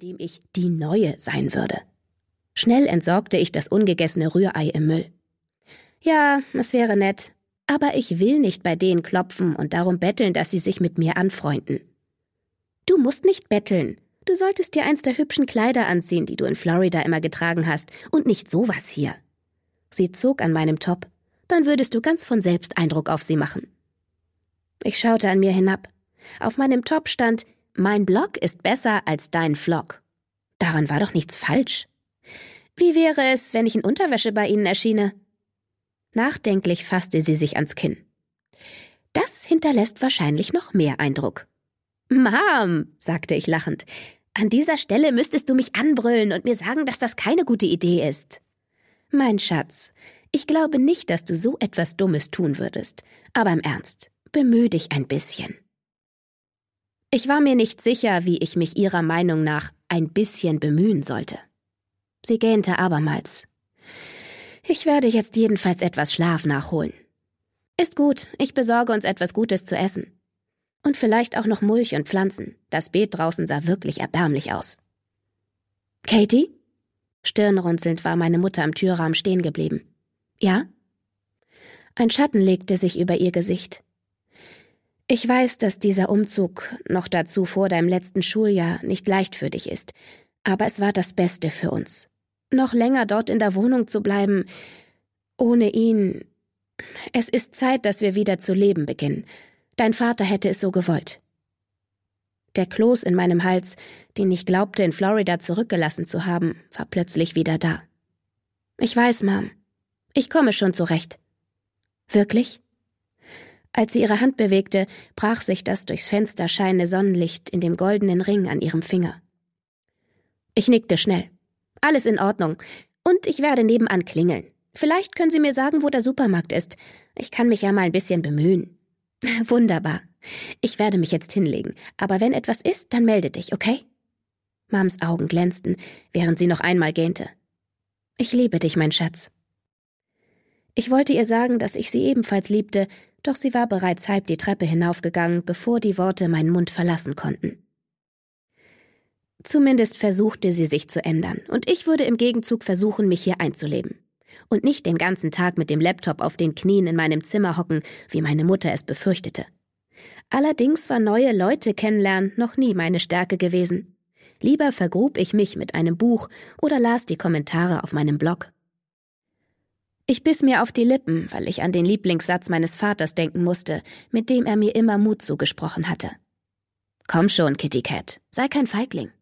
dem ich die Neue sein würde. Schnell entsorgte ich das ungegessene Rührei im Müll. Ja, es wäre nett, aber ich will nicht bei denen klopfen und darum betteln, dass sie sich mit mir anfreunden. Du musst nicht betteln. Du solltest dir eins der hübschen Kleider anziehen, die du in Florida immer getragen hast, und nicht sowas hier. Sie zog an meinem Top. Dann würdest du ganz von selbst Eindruck auf sie machen. Ich schaute an mir hinab. Auf meinem Top stand, mein Blog ist besser als dein Vlog. Daran war doch nichts falsch. Wie wäre es, wenn ich in Unterwäsche bei Ihnen erschiene? Nachdenklich fasste sie sich ans Kinn. Das hinterlässt wahrscheinlich noch mehr Eindruck. Mom, sagte ich lachend, an dieser Stelle müsstest du mich anbrüllen und mir sagen, dass das keine gute Idee ist. Mein Schatz, ich glaube nicht, dass du so etwas Dummes tun würdest, aber im Ernst, bemühe dich ein bisschen. Ich war mir nicht sicher, wie ich mich ihrer Meinung nach ein bisschen bemühen sollte. Sie gähnte abermals. Ich werde jetzt jedenfalls etwas Schlaf nachholen. Ist gut, ich besorge uns etwas Gutes zu essen. Und vielleicht auch noch Mulch und Pflanzen. Das Beet draußen sah wirklich erbärmlich aus. Katie? Stirnrunzelnd war meine Mutter am Türrahmen stehen geblieben. Ja? Ein Schatten legte sich über ihr Gesicht. Ich weiß, dass dieser Umzug, noch dazu vor deinem letzten Schuljahr, nicht leicht für dich ist, aber es war das Beste für uns. Noch länger dort in der Wohnung zu bleiben, ohne ihn. Es ist Zeit, dass wir wieder zu leben beginnen. Dein Vater hätte es so gewollt. Der Kloß in meinem Hals, den ich glaubte in Florida zurückgelassen zu haben, war plötzlich wieder da. Ich weiß, Mom. Ich komme schon zurecht. Wirklich? Als sie ihre Hand bewegte, brach sich das durchs Fenster scheinende Sonnenlicht in dem goldenen Ring an ihrem Finger. Ich nickte schnell. Alles in Ordnung. Und ich werde nebenan klingeln. Vielleicht können Sie mir sagen, wo der Supermarkt ist. Ich kann mich ja mal ein bisschen bemühen. Wunderbar. Ich werde mich jetzt hinlegen, aber wenn etwas ist, dann melde dich, okay? Mams Augen glänzten, während sie noch einmal gähnte. Ich liebe dich, mein Schatz. Ich wollte ihr sagen, dass ich sie ebenfalls liebte, doch sie war bereits halb die Treppe hinaufgegangen, bevor die Worte meinen Mund verlassen konnten. Zumindest versuchte sie sich zu ändern, und ich würde im Gegenzug versuchen, mich hier einzuleben und nicht den ganzen Tag mit dem Laptop auf den Knien in meinem Zimmer hocken, wie meine Mutter es befürchtete. Allerdings war neue Leute kennenlernen noch nie meine Stärke gewesen. Lieber vergrub ich mich mit einem Buch oder las die Kommentare auf meinem Blog. Ich biss mir auf die Lippen, weil ich an den Lieblingssatz meines Vaters denken musste, mit dem er mir immer Mut zugesprochen hatte. Komm schon, Kitty Cat, sei kein Feigling.